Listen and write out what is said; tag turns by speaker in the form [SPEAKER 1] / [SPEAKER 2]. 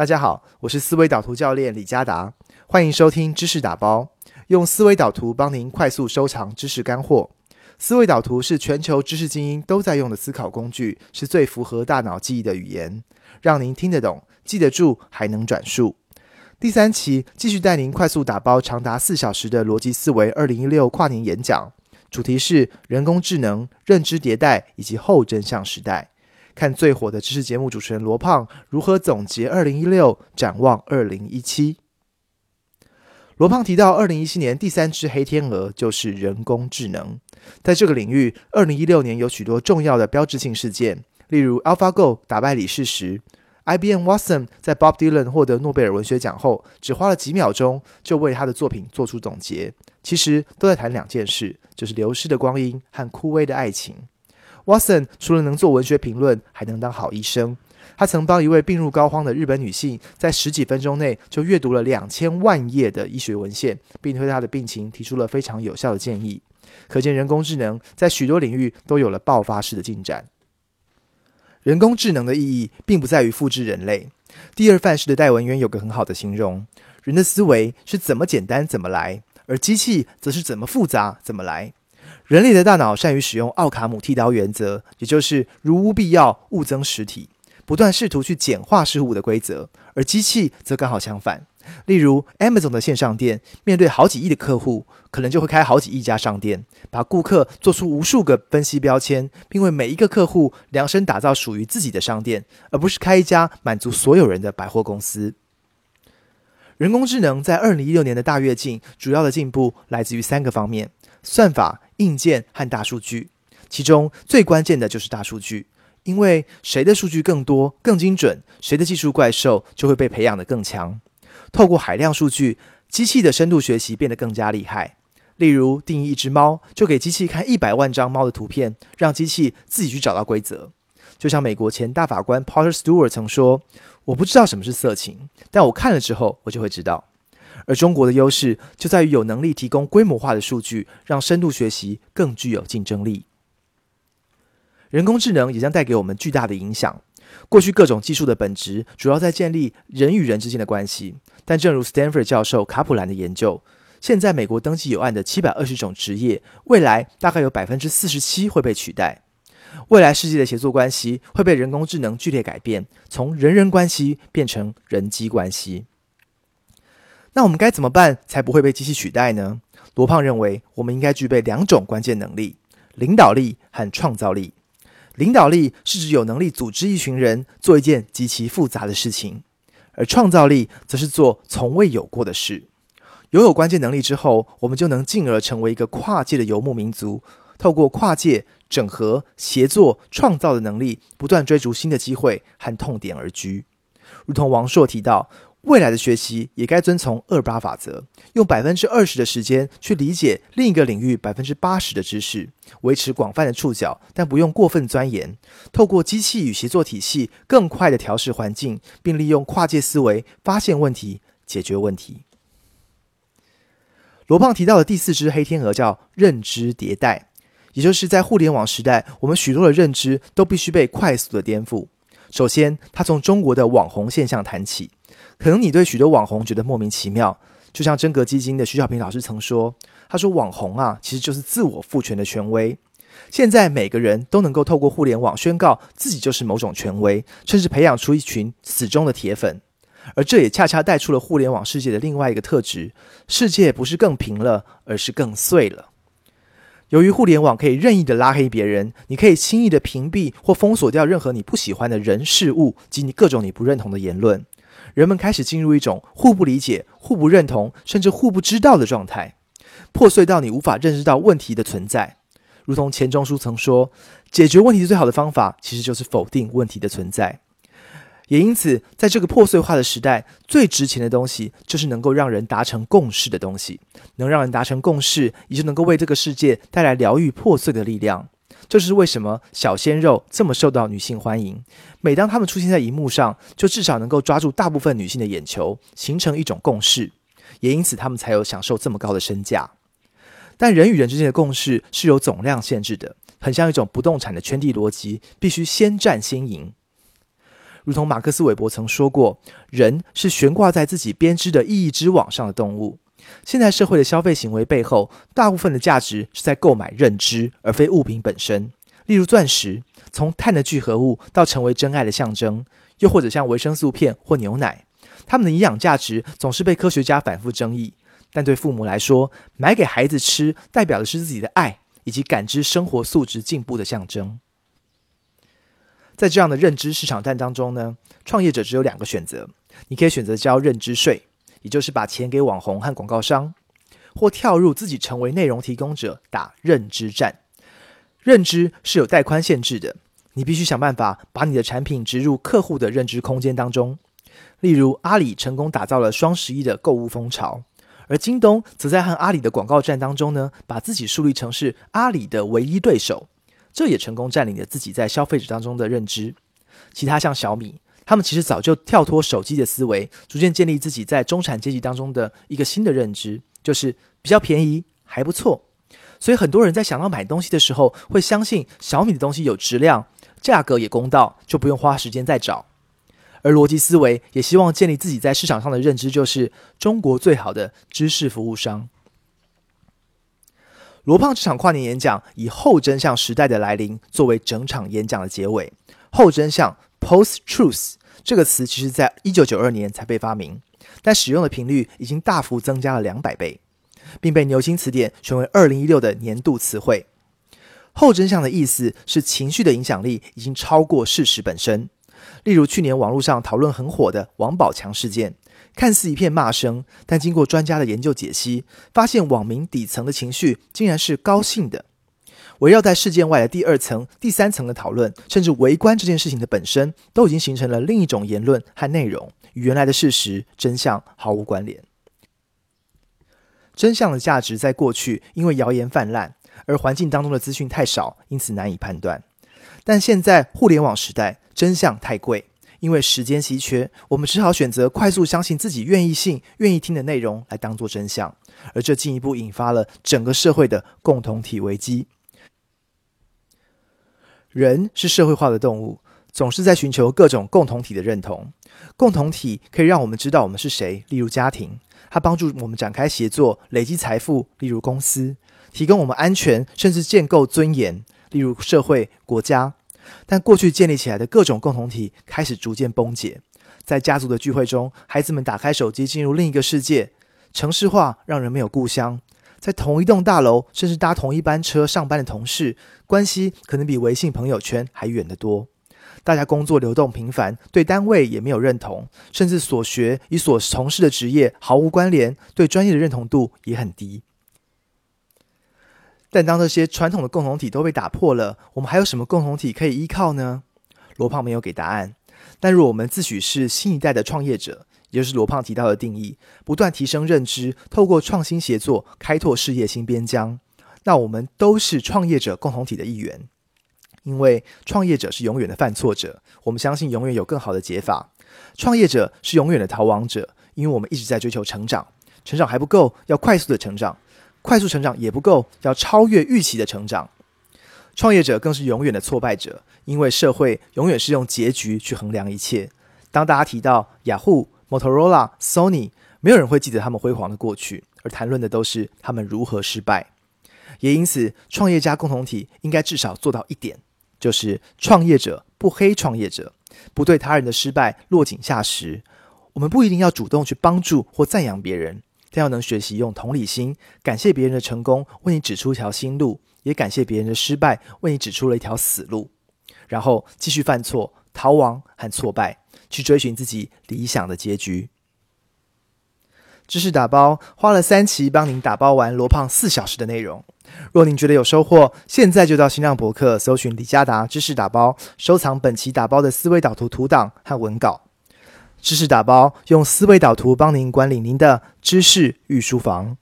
[SPEAKER 1] 大家好，我是思维导图教练李嘉达，欢迎收听知识打包，用思维导图帮您快速收藏知识干货。思维导图是全球知识精英都在用的思考工具，是最符合大脑记忆的语言，让您听得懂、记得住，还能转述。第三期继续带您快速打包长达四小时的逻辑思维二零一六跨年演讲，主题是人工智能、认知迭代以及后真相时代。看最火的知识节目主持人罗胖如何总结二零一六，展望二零一七。罗胖提到，二零一七年第三只黑天鹅就是人工智能。在这个领域，二零一六年有许多重要的标志性事件，例如 AlphaGo 打败李世石，IBM Watson 在 Bob Dylan 获得诺贝尔文学奖后，只花了几秒钟就为他的作品做出总结。其实都在谈两件事，就是流失的光阴和枯萎的爱情。Watson 除了能做文学评论，还能当好医生。他曾帮一位病入膏肓的日本女性，在十几分钟内就阅读了两千万页的医学文献，并对她的病情提出了非常有效的建议。可见，人工智能在许多领域都有了爆发式的进展。人工智能的意义，并不在于复制人类。第二范式的戴文渊有个很好的形容：人的思维是怎么简单怎么来，而机器则是怎么复杂怎么来。人类的大脑善于使用奥卡姆剃刀原则，也就是如无必要，勿增实体，不断试图去简化事物的规则；而机器则刚好相反。例如，Amazon 的线上店面对好几亿的客户，可能就会开好几亿家商店，把顾客做出无数个分析标签，并为每一个客户量身打造属于自己的商店，而不是开一家满足所有人的百货公司。人工智能在二零一六年的大跃进，主要的进步来自于三个方面：算法。硬件和大数据，其中最关键的就是大数据，因为谁的数据更多、更精准，谁的技术怪兽就会被培养得更强。透过海量数据，机器的深度学习变得更加厉害。例如，定义一只猫，就给机器看一百万张猫的图片，让机器自己去找到规则。就像美国前大法官 Potter Stewart 曾说：“我不知道什么是色情，但我看了之后，我就会知道。”而中国的优势就在于有能力提供规模化的数据，让深度学习更具有竞争力。人工智能也将带给我们巨大的影响。过去各种技术的本质主要在建立人与人之间的关系，但正如 Stanford 教授卡普兰的研究，现在美国登记有案的七百二十种职业，未来大概有百分之四十七会被取代。未来世界的协作关系会被人工智能剧烈改变，从人人关系变成人机关系。那我们该怎么办才不会被机器取代呢？罗胖认为，我们应该具备两种关键能力：领导力和创造力。领导力是指有能力组织一群人做一件极其复杂的事情，而创造力则是做从未有过的事。拥有关键能力之后，我们就能进而成为一个跨界的游牧民族，透过跨界整合、协作、创造的能力，不断追逐新的机会和痛点而居。如同王朔提到。未来的学习也该遵从二八法则，用百分之二十的时间去理解另一个领域百分之八十的知识，维持广泛的触角，但不用过分钻研。透过机器与协作体系，更快的调试环境，并利用跨界思维发现问题、解决问题。罗胖提到的第四只黑天鹅叫认知迭代，也就是在互联网时代，我们许多的认知都必须被快速的颠覆。首先，他从中国的网红现象谈起。可能你对许多网红觉得莫名其妙，就像真格基金的徐小平老师曾说：“他说网红啊，其实就是自我赋权的权威。现在每个人都能够透过互联网宣告自己就是某种权威，甚至培养出一群死忠的铁粉。而这也恰恰带出了互联网世界的另外一个特质：世界不是更平了，而是更碎了。由于互联网可以任意的拉黑别人，你可以轻易的屏蔽或封锁掉任何你不喜欢的人事物及你各种你不认同的言论。”人们开始进入一种互不理解、互不认同，甚至互不知道的状态，破碎到你无法认识到问题的存在。如同钱钟书曾说：“解决问题最好的方法，其实就是否定问题的存在。”也因此，在这个破碎化的时代，最值钱的东西就是能够让人达成共识的东西。能让人达成共识，也就能够为这个世界带来疗愈破碎的力量。这是为什么小鲜肉这么受到女性欢迎？每当他们出现在荧幕上，就至少能够抓住大部分女性的眼球，形成一种共识，也因此他们才有享受这么高的身价。但人与人之间的共识是有总量限制的，很像一种不动产的圈地逻辑，必须先占先赢。如同马克思韦伯曾说过，人是悬挂在自己编织的意义之网上的动物。现代社会的消费行为背后，大部分的价值是在购买认知，而非物品本身。例如钻石，从碳的聚合物到成为真爱的象征；又或者像维生素片或牛奶，它们的营养价值总是被科学家反复争议。但对父母来说，买给孩子吃，代表的是自己的爱以及感知生活素质进步的象征。在这样的认知市场战当中呢，创业者只有两个选择：你可以选择交认知税。也就是把钱给网红和广告商，或跳入自己成为内容提供者打认知战。认知是有带宽限制的，你必须想办法把你的产品植入客户的认知空间当中。例如，阿里成功打造了双十一的购物风潮，而京东则在和阿里的广告战当中呢，把自己树立成是阿里的唯一对手，这也成功占领了自己在消费者当中的认知。其他像小米。他们其实早就跳脱手机的思维，逐渐建立自己在中产阶级当中的一个新的认知，就是比较便宜，还不错。所以很多人在想到买东西的时候，会相信小米的东西有质量，价格也公道，就不用花时间再找。而逻辑思维也希望建立自己在市场上的认知，就是中国最好的知识服务商。罗胖这场跨年演讲以后真相时代的来临作为整场演讲的结尾，后真相 （Post Truth）。这个词其实在一九九二年才被发明，但使用的频率已经大幅增加了两百倍，并被牛津词典选为二零一六的年度词汇。后真相的意思是情绪的影响力已经超过事实本身。例如去年网络上讨论很火的王宝强事件，看似一片骂声，但经过专家的研究解析，发现网民底层的情绪竟然是高兴的。围绕在事件外的第二层、第三层的讨论，甚至围观这件事情的本身，都已经形成了另一种言论和内容，与原来的事实真相毫无关联。真相的价值在过去因为谣言泛滥，而环境当中的资讯太少，因此难以判断。但现在互联网时代，真相太贵，因为时间稀缺，我们只好选择快速相信自己愿意信、愿意听的内容来当做真相，而这进一步引发了整个社会的共同体危机。人是社会化的动物，总是在寻求各种共同体的认同。共同体可以让我们知道我们是谁，例如家庭；它帮助我们展开协作、累积财富，例如公司；提供我们安全，甚至建构尊严，例如社会、国家。但过去建立起来的各种共同体开始逐渐崩解。在家族的聚会中，孩子们打开手机进入另一个世界。城市化让人没有故乡。在同一栋大楼，甚至搭同一班车上班的同事，关系可能比微信朋友圈还远得多。大家工作流动频繁，对单位也没有认同，甚至所学与所从事的职业毫无关联，对专业的认同度也很低。但当这些传统的共同体都被打破了，我们还有什么共同体可以依靠呢？罗胖没有给答案。但若我们自诩是新一代的创业者，也就是罗胖提到的定义，不断提升认知，透过创新协作开拓事业新边疆。那我们都是创业者共同体的一员，因为创业者是永远的犯错者，我们相信永远有更好的解法。创业者是永远的逃亡者，因为我们一直在追求成长，成长还不够，要快速的成长，快速成长也不够，要超越预期的成长。创业者更是永远的挫败者，因为社会永远是用结局去衡量一切。当大家提到雅虎。Motorola、Sony，没有人会记得他们辉煌的过去，而谈论的都是他们如何失败。也因此，创业家共同体应该至少做到一点，就是创业者不黑创业者，不对他人的失败落井下石。我们不一定要主动去帮助或赞扬别人，但要能学习用同理心，感谢别人的成功，为你指出一条新路；也感谢别人的失败，为你指出了一条死路。然后继续犯错、逃亡和挫败。去追寻自己理想的结局。知识打包花了三期帮您打包完罗胖四小时的内容。若您觉得有收获，现在就到新浪博客搜寻李佳达知识打包，收藏本期打包的思维导图图档和文稿。知识打包用思维导图帮您管理您的知识御书房。